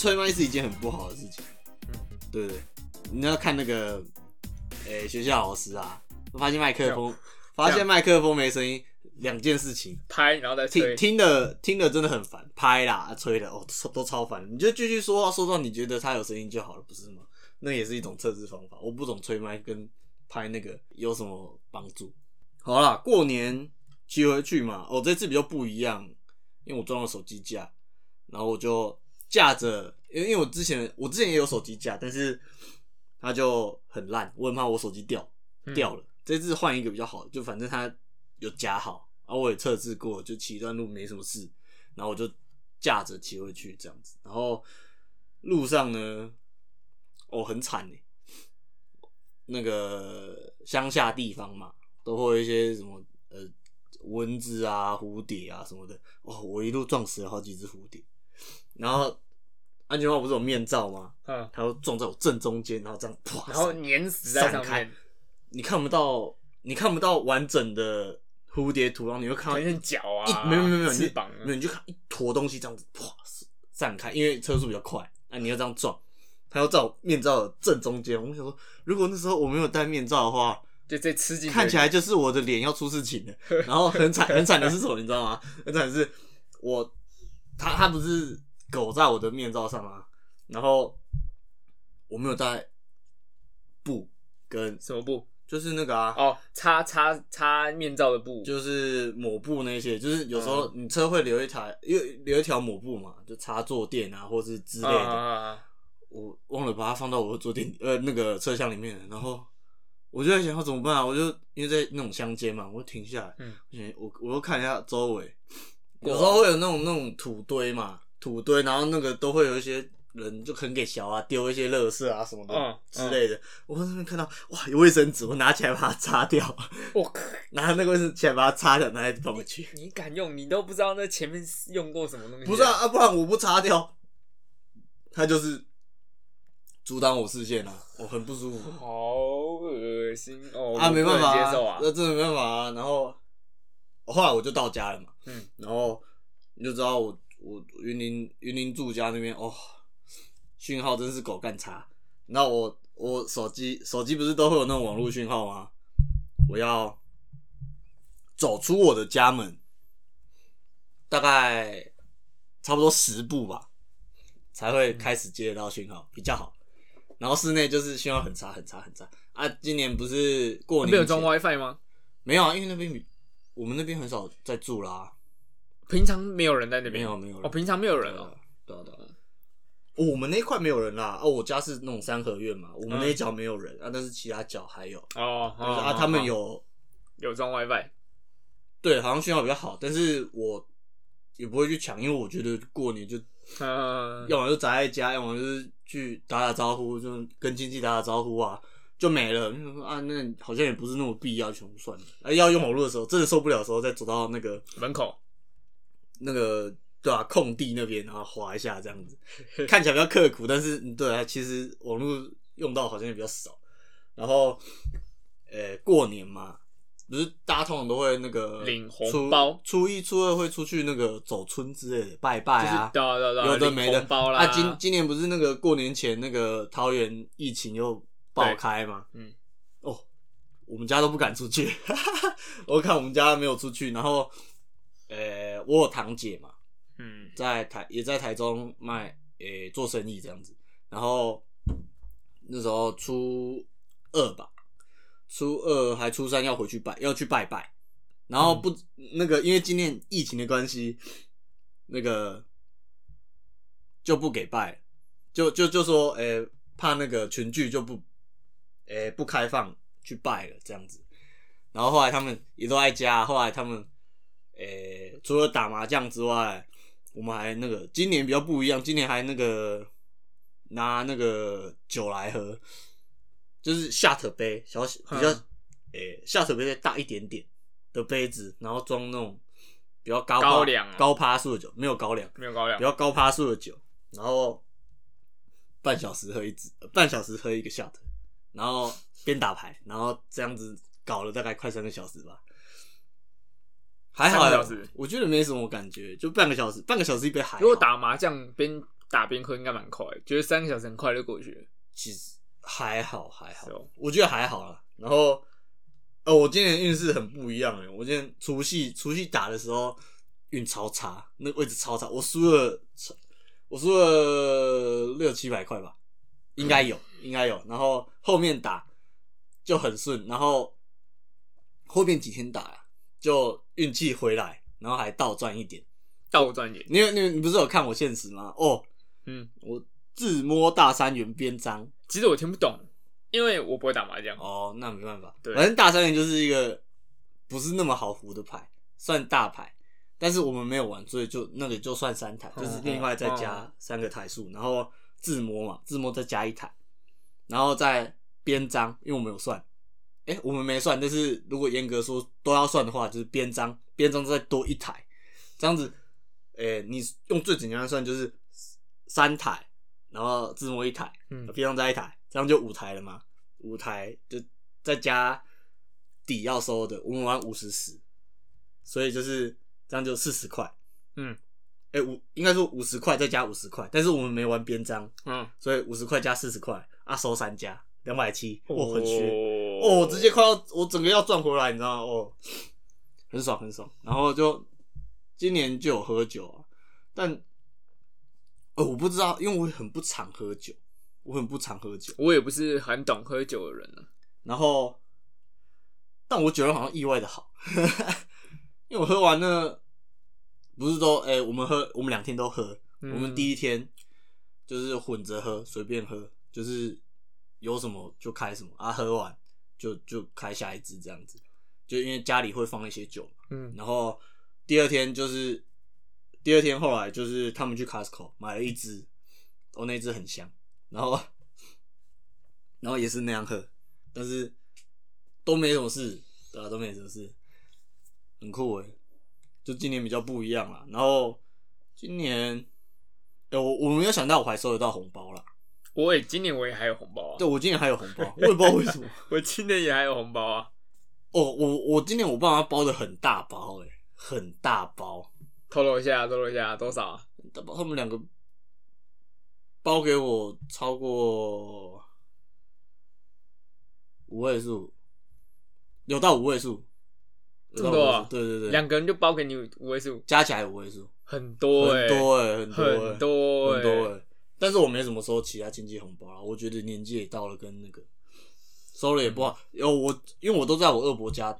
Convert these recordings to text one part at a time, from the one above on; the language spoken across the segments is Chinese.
吹麦是一件很不好的事情，对不对？你要看那个，诶、学校老师啊，发现麦克风，发现麦克风没声音，两件事情，拍然后再听吹，听的听的真的很烦，拍啦、吹的哦，都都超烦。你就继续说话，说到你觉得他有声音就好了，不是吗？那也是一种测试方法。我不懂吹麦跟拍那个有什么帮助。好啦，过年骑回去嘛，哦，这次比较不一样，因为我装了手机架，然后我就架着，因为因为我之前我之前也有手机架，但是它就很烂，我很怕我手机掉嗯掉了。这次换一个比较好的，就反正它有夹好，然后我也测试过，就骑一段路没什么事，然后我就架着骑回去这样子。然后路上呢，哦，很惨呢，那个乡下地方嘛，都会有一些什么呃蚊子啊、蝴蝶啊什么的。哦，我一路撞死了好几只蝴蝶。然后安全帽不是有面罩吗？嗯，它就撞在我正中间，然后这样啪，然后粘死在上散开面，你看不到，你看不到完整的蝴蝶图，然后你会看到可能是脚啊，没有没有没有翅膀啊，没有，你就看一坨东西这样子啪散开，因为车速比较快，那、你要这样撞，它要在我面罩的正中间。我想说，如果那时候我没有戴面罩的话，就这吃进，看起来就是我的脸要出事情了。然后很惨很惨的是什么，你知道吗？很惨的是我，它它不是狗在我的面罩上吗？然后我没有带布跟什么布？就是那个啊，哦，擦擦擦面罩的布，就是抹布那些，就是有时候嗯你车会留一台，因为留一条抹布嘛，就插坐垫啊，或是之类的。啊啊啊我忘了把它放到我的坐垫呃那个车厢里面了，然后我就在想要怎么办啊？我就因为在那种乡间嘛，我就停下来，嗯我想我我又看一下周围，有时候会有那种那种土堆嘛，土堆，然后那个都会有一些人就很给小啊丢一些垃圾啊什么的、嗯之类的。我在那边看到哇有卫生纸，我拿起来把它擦掉，我靠，拿那个卫生纸起来把它擦掉，拿来放回去。你敢用？你都不知道那前面用过什么东西？不是啊，啊，不然我不擦掉，它就是阻挡我视线啊，我很不舒服。好恶心哦！啊，我不能没办法、接受啊。那真的没办法啊。然后后来我就到家了嘛，嗯，然后你就知道我我云林云林住家那边哦，讯号真是狗干差。然后我我手机手机不是都会有那种网络讯号吗？我要走出我的家门，大概差不多十步吧，才会开始接得到讯号，比较好。然后室内就是信号很差很差很差啊！今年不是过年那边有装 WiFi 吗？没有啊，因为那边比我们那边很少在住啦，平常没有人在那边，没有没有人。哦，平常没有人哦。对啊对啊。哦我们那一块没有人啦，哦，我家是那种三合院嘛，我们那一角没有人、啊，但是其他角还有，哦，就是啊，哦他们哦。有有装 WiFi，对，好像信号比较好，但是我也不会去抢，因为我觉得过年就嗯，要么就宅在家，要么就是去打打招呼，就跟亲戚打打招呼啊，就没了。就说啊，那好像也不是那么必要，全部算了。啊，要用网络的时候，真的受不了的时候，再走到那个门口那个对啊空地那边，然后滑一下这样子，看起来比较刻苦，但是嗯对啊，其实网络用到好像也比较少。然后，呃，过年嘛，不是大家通常都会那个领红包初一、初二会出去那个走村之类的拜拜就是啊，有的没的红包啦。啊，今今年不是那个过年前那个桃园疫情又爆开嘛？嗯，哦，我们家都不敢出去，我看我们家没有出去，然后，呃，我有堂姐嘛，嗯在台也在台中卖，诶、做生意这样子，然后那时候初二吧，初二还初三要回去拜，要去拜拜，然后不、那个因为今年疫情的关系，那个就不给拜，就就就说，诶、怕那个群聚就不，诶、不开放去拜了这样子，然后后来他们也都在家，后来他们，诶、除了打麻将之外，我们还那个今年比较不一样，今年还那个拿那个酒来喝，就是下特杯，小比较嗯。诶下特杯再大一点点的杯子，然后装那种比较高粱啊高趴数的酒，没有高粱，没有高粱比，较高趴数的酒，然后半小时喝一支，呃半小时喝一个 shot，然后边打牌，然后这样子搞了大概快三个小时吧。还好我觉得没什么感觉，就半个小时，半个小时一杯还好。如果打麻将边打边喝应该蛮快，觉得三个小时很快就过去了。其实还好还好我觉得还好啦。然后，呃，我今年运势很不一样哎，我今天除夕除夕打的时候运超差，那位置超差，我输了，我输了六七百块吧，应该有，应该有。然后后面打就很顺，然后后面几天打呀，就运气回来，然后还倒赚一点。倒赚一点，你你你不是有看我现实吗？哦，嗯，我自摸大三元边章。其实我听不懂，因为我不会打麻将。哦，那没办法，对反正大三元就是一个不是那么好胡的牌，算大牌，但是我们没有玩，所以就那个就算三台，哦就是另外再加三个台数，然后自摸嘛，自摸再加一台，然后再边章，因为我们有算，哎、我们没算，但是如果严格说都要算的话，就是边章，边章再多一台，这样子，哎、你用最简单的算就是三台，然后自摸一台，嗯边章再一台，这样就五台了嘛。五台就再加底要收的，我们玩五十十，所以就是这样就四十块。嗯哎、五应该说五十块再加五十块，但是我们没玩边章，嗯，所以五十块加四十块啊，收三家两百七，我，很虚哦哦，我直接快要我整个要赚回来，你知道吗？哦，很爽很爽。然后就今年就有喝酒啊，但呃我不知道，因为我很不常喝酒，我很不常喝酒。我也不是很懂喝酒的人啊。然后，但我酒量好像意外的好，因为我喝完那不是说哎、我们喝我们两天都喝，嗯。我们第一天就是混着喝，随便喝，就是有什么就开什么啊，喝完就就开下一支这样子，就因为家里会放一些酒嘛，嗯。然后第二天就是第二天后来就是他们去 Costco 买了一支，哦那支很香，然后 然后也是那样喝，但是都没什么事，对啊都没什么事，很酷诶，就今年比较不一样了。然后今年，哎、我我没有想到我还收得到红包啦。我也今年我也还有红包啊。对，我今年还有红包，我也不知道为什么。我今年也还有红包啊。哦，我我今年我爸妈包的很大包诶，很大包，透露一下，透露一下多少他们两个包给我超过五位数，有到五位数，这么多对对对，两个人就包给你五位数，加起来五位数，很多哎、很多哎、很多、欸，很多很多欸。哎、但是我没怎么收其他亲戚红包啦，我觉得年纪也到了，跟那个收了也不好。有我，因为我都在我二伯家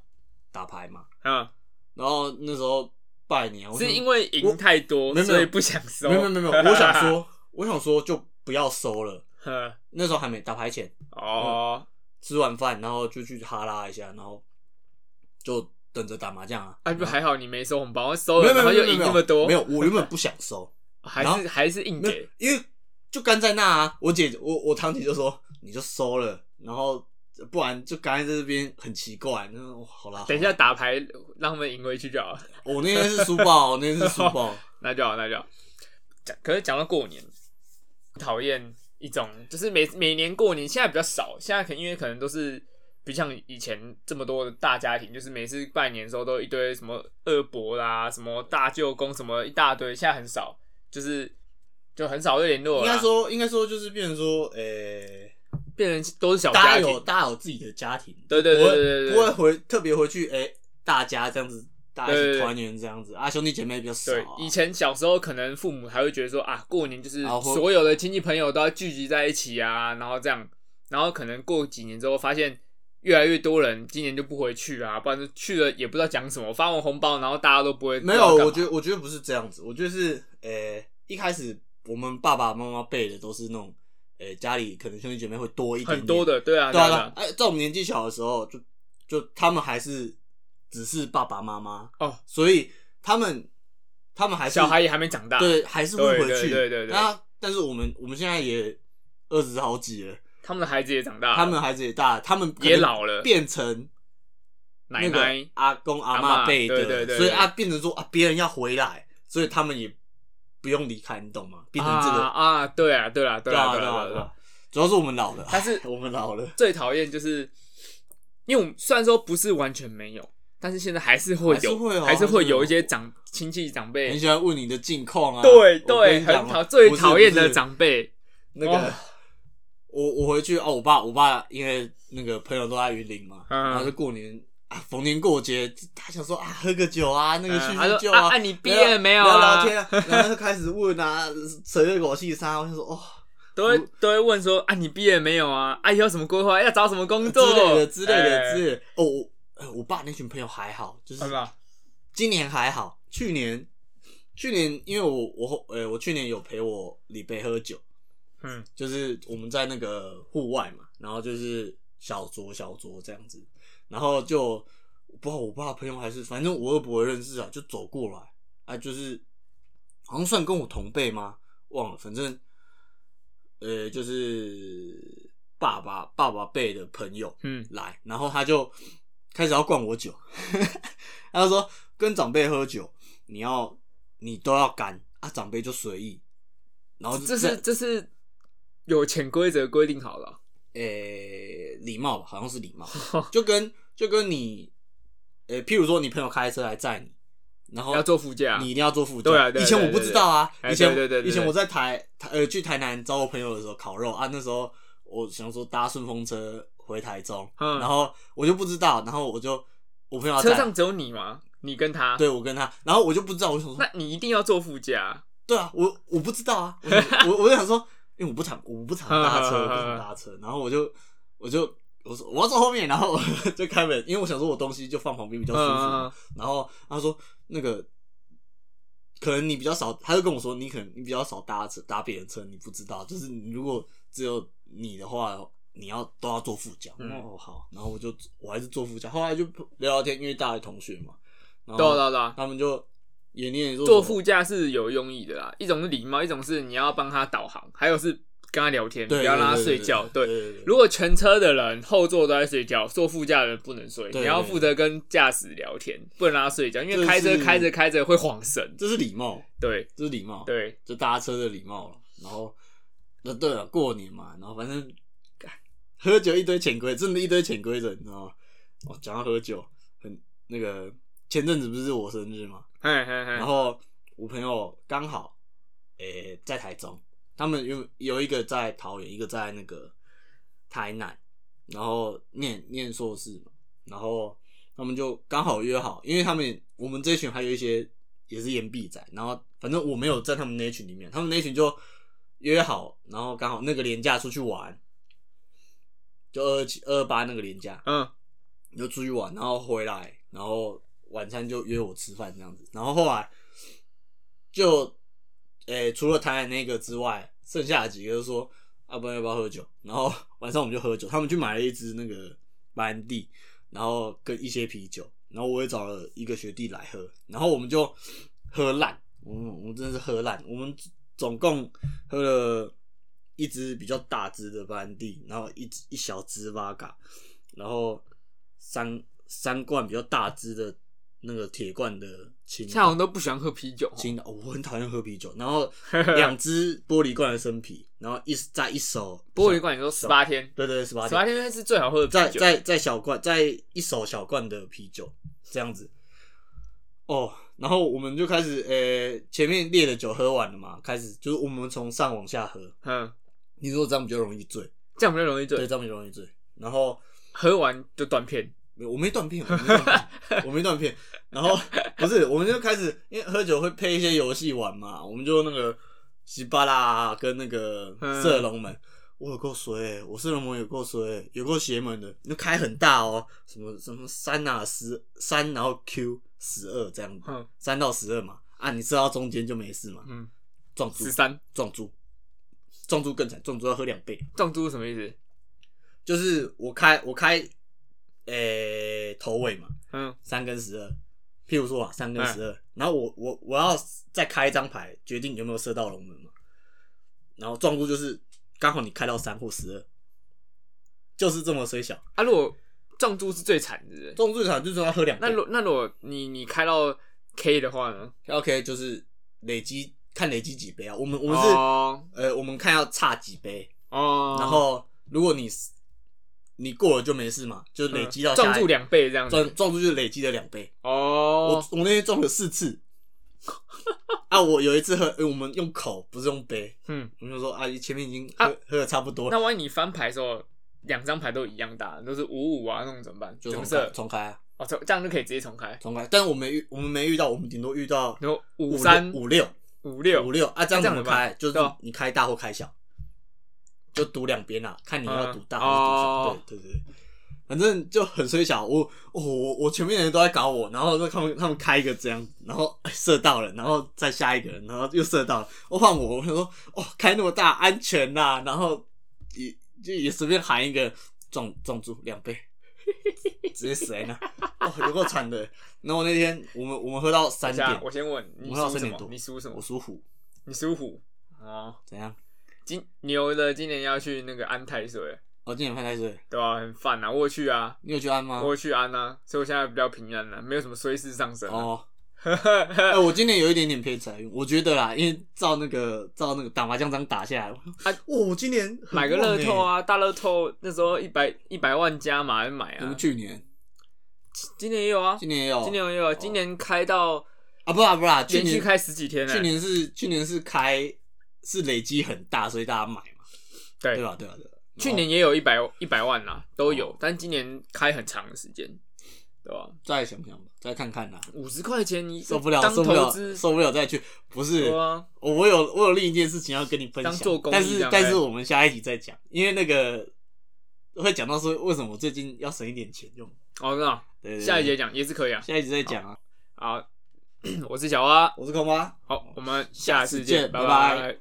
打牌嘛，啊，然后那时候拜年，我是因为赢太多，所以不想收。没有没有没。有，我想说，我想说就不要收了。呵，那时候还没打牌前，哦，吃完饭然后就去哈拉一下，然后就等着打麻将啊。啊，不还好你没收红包，收了然后又没有没有没有赢那么多，没有，我原本 不想收，还是还是硬给，，因为就干在那啊。我姐我我堂姐就说你就收了，然后不然就干在这边很奇怪。那哦好啦，等一下打牌让他们赢回去就好了，我那天是输爆，我那天是输爆。那就好，那就好。讲可是讲到过年，讨厌一种就是每每年过年现在比较少，现在可能因为可能都是。不像以前这么多的大家庭，就是每次拜年的时候都一堆什么二伯啦、什么大舅公什么一大堆，现在很少，就是就很少会联络。应该说应该说就是变成说，诶、变成都是小大家有，大家有自己的家庭，对对对不会对对对不会回特别回去，诶、大家这样子，大家团圆这样子啊，兄弟姐妹比较少、以前小时候可能父母还会觉得说啊，过年就是所有的亲戚朋友都要聚集在一起啊，然后这样，然后可能过几年之后发现越来越多人今年就不回去啊，不然就去了也不知道讲什么，发完红包然后大家都不会没有，我觉得得我觉得不是这样子，我觉得是，诶、一开始我们爸爸妈妈辈的都是那种，诶、家里可能兄弟姐妹会多一点点。很多，的，对啊，对啊，对啊，啊。哎、在我们年纪小的时候，就就他们还是只是爸爸妈妈哦，所以他们他们还是小孩也还没长大，对，还是会回去，对对对对对。那但是我们我们现在也二十好几了，他们的孩子也长大了，他们的孩子也大了，他们也老了。变成奶奶。阿公阿阿嬷嬷辈的，对对对对。所以啊变成说啊别人要回来，所以他们也不用离开，你懂吗？变成这个，啊啊，对啊，对啊，对啊，对啊。主要是我们老了，但是我们老了，最讨厌就是，因为我们虽然说不是完全没有，但是现在还是会有，还是会哦还是会有一些长亲戚长辈。很，喜欢问你的近况啊。对对，很讨最讨厌的长辈。那个哦，我我回去哦，我爸我爸因为那个朋友都在云林嘛，嗯然后就过年啊，逢年过节，他想说啊，喝个酒啊，那个叙叙旧啊啊你毕业了没有啊聊聊天啊，然后就开始问啊，扯一口气沙，我就说哦 都会都会问说啊，你毕业没有啊？啊，以后什么规划？要找什么工作之作类的之类的哎之类的。哦，我呃我爸那群朋友还好，就是？今年还好，去年去年因为我我呃我去年有陪我李贝喝酒，嗯，就是我们在那个户外嘛，然后就是小酌小酌这样子，然后就不知道我爸朋友还是反正我又不会认识啊，就走过来。啊，就是好像算跟我同辈吗？忘了，反正呃就是爸爸爸爸辈的朋友，嗯。来，然后他就开始要灌我酒，他就说跟长辈喝酒，你要你都要干啊，长辈就随意，然后这是这是有潜规则规定好了。诶礼貌吧，好像是礼貌，就跟就跟你呃，譬如说你朋友开车来载你，然后要坐副驾，你一定要坐副驾。对啊对以前我不知道啊，哎以前对对对对以前我在台台呃去台南找我朋友的时候烤肉啊，那时候我想说搭顺风车回台中，嗯然后我就不知道，然后我就我朋友车上只有你吗？你跟他？对我跟他，然后我就不知道，我想说那你一定要坐副驾。对啊，我我不知道啊，我 我我就想说，因为我不常我不常搭车，我不常搭车，然后我就我就我说我要坐后面，然后 就开门，因为我想说我东西就放旁边比较舒服然后他说那个可能你比较少，他就跟我说你可能你比较少搭车搭别人车，你不知道，就是你如果只有你的话，你要都要坐副驾。嗯。哦好，然后我就我还是坐副驾，后来就聊聊天，因为大学同学嘛，然对啊对后啊对啊，他们就也坐副驾是有用意的啦，一种是礼貌，一种是你要帮他导航，还有是跟他聊天，不，要让他睡觉。对如果全车的人后座都在睡觉，坐副驾的人不能睡，对你要负责跟驾驶聊天，不能让他睡觉，因为开车开着开着会晃神。这是礼貌，对这是礼貌，，对，就搭车的礼貌了。然后，那对了，过年嘛，然后反正喝酒一堆潜规，真的一堆潜规则，你知道吗？哦，讲到喝酒，很那个前阵子不是我生日嘛，嘿嘿嘿，然后我朋友刚好，诶、在台中，他们有有一个在桃园，一个在那个台南，然后念念硕士嘛，然后他们就刚好约好，因为他们我们这一群还有一些也是岩壁仔，然后反正我没有在他们那群里面，他们那群就约好，然后刚好那个年假出去玩，就二七二八那个年假，嗯，就出去玩，然后回来，然后晚餐就约我吃饭这样子，然后后来就，诶、除了台南那个之外，剩下的几个就说，啊，不然要不要喝酒？然后 晚上我们就喝酒，他们去买了一支那个白兰地，然后跟一些啤酒，然后我也找了一个学弟来喝，然后我们就喝烂，我们我们真的是喝烂，我们总共喝了一支比较大支的白兰地，然后一一小支 v 嘎，然后三三罐比较大支的那个铁罐的青现在好像都不喜欢喝啤酒哦。青岛、哦我很讨厌喝啤酒，然后 两只玻璃罐的生啤，然后一在一手玻璃罐，你说十八天，对对十八十八天是最好喝的啤酒。再再再小罐，在一手小罐的啤酒这样子。哦，然后我们就开始，呃、前面烈的酒喝完了嘛，开始就是我们从上往下喝。嗯，你说这样比较容易醉，这样比较容易醉对，醉，这样比较容易醉。然后喝完就断片。没有我没断片，我没断片，我没断片。然后不是，我们就开始，因为喝酒会配一些游戏玩嘛，我们就那个西巴拉跟那个嗯射龙门，我有够衰、我射龙门有够衰、有够邪门的，那开很大哦，什么什么三啊十三，然后 Q 十二这样子，嗯三到十二嘛，啊，你射到中间就没事嘛，嗯，撞猪十三撞猪，撞猪更惨，撞猪要喝两倍。撞猪是什么意思？就是我开我开，诶、头尾嘛，嗯。三跟十二，譬如说啊，三跟嗯十二，然后我我我要再开一张牌，决定有没有射到龙门嘛，然后撞出就是刚好你开到三或十二，就是这么虽小，啊，如果撞猪是最惨的，撞最惨就是要喝两杯那如那如果你你开到 K 的话呢？，OK 就是累积看累积几杯啊，我们我们是、哦。呃我们看要差几杯，哦，然后如果你你过了就没事嘛，就累积到撞住两倍这样子。撞撞住就是累积了两倍。哦，我我那天撞了四次。啊，我有一次喝，呃我们用口不是用杯，嗯，我们就说阿姨前面已经喝、啊喝的差不多了，那万一你翻牌的时候，两张牌都一样大，都是五五啊，那种怎么办？就重开怎么设？重开啊，哦，这这样就可以直接重开。重开。但是我没遇，我们没遇到，我们顶多遇到然后五五三五六五六五六啊，这样怎么这样怎么办开？就是啊你开大或开小，就赌两边啊，看你要赌大还是嗯赌小。哦对对对对，反正就很衰小。我我我我前面的人都在搞我，然后就他们他们开一个这样，然后哎射到了，然后再下一个人，然后又射到了。我换我，我就说哦，开那么大安全呐、然后也就也随便喊一个撞撞住两倍。直接死在那，哦，有够惨的。然后那天我们我们喝到三点，我先问你我喝什么？你属什么我？属虎，你属虎。啊，怎样？今牛的今年要去那个安泰水，哦，今年犯太岁，对啊、很烦啊，我有去啊，你有去安吗我？有去安啊，所以我现在比较平安了、没有什么衰事上升、啊。哦，哎、我今年有一点点偏财运，我觉得啦，因为照那个照那个打麻将章打下来，啊，哦，我今年很买个乐透旺啊，大乐透那时候一百一百万加嘛，买欸，我啊们。去年今年也有啊，今年也有，今年也有啊，今年开到啊，不啦不啦，连续开十几天呢、去年是去年是开是累积很大，所以大家买嘛，对对吧？对吧？对吧？去年也有一百一百万啦，都有，但今年开很长的时间，对吧？再想想吧，再看看啦，五十块钱你受不了，当受不了，受不了再去，不是我有我有另一件事情要跟你分享，但是但是我们下一集再讲，因为那个会讲到说为什么我最近要省一点钱用，哦，真的啊，对对对下一节讲也是可以啊。下一集再讲啊。好，我是小花，我是空蛙。好，我们下次见拜拜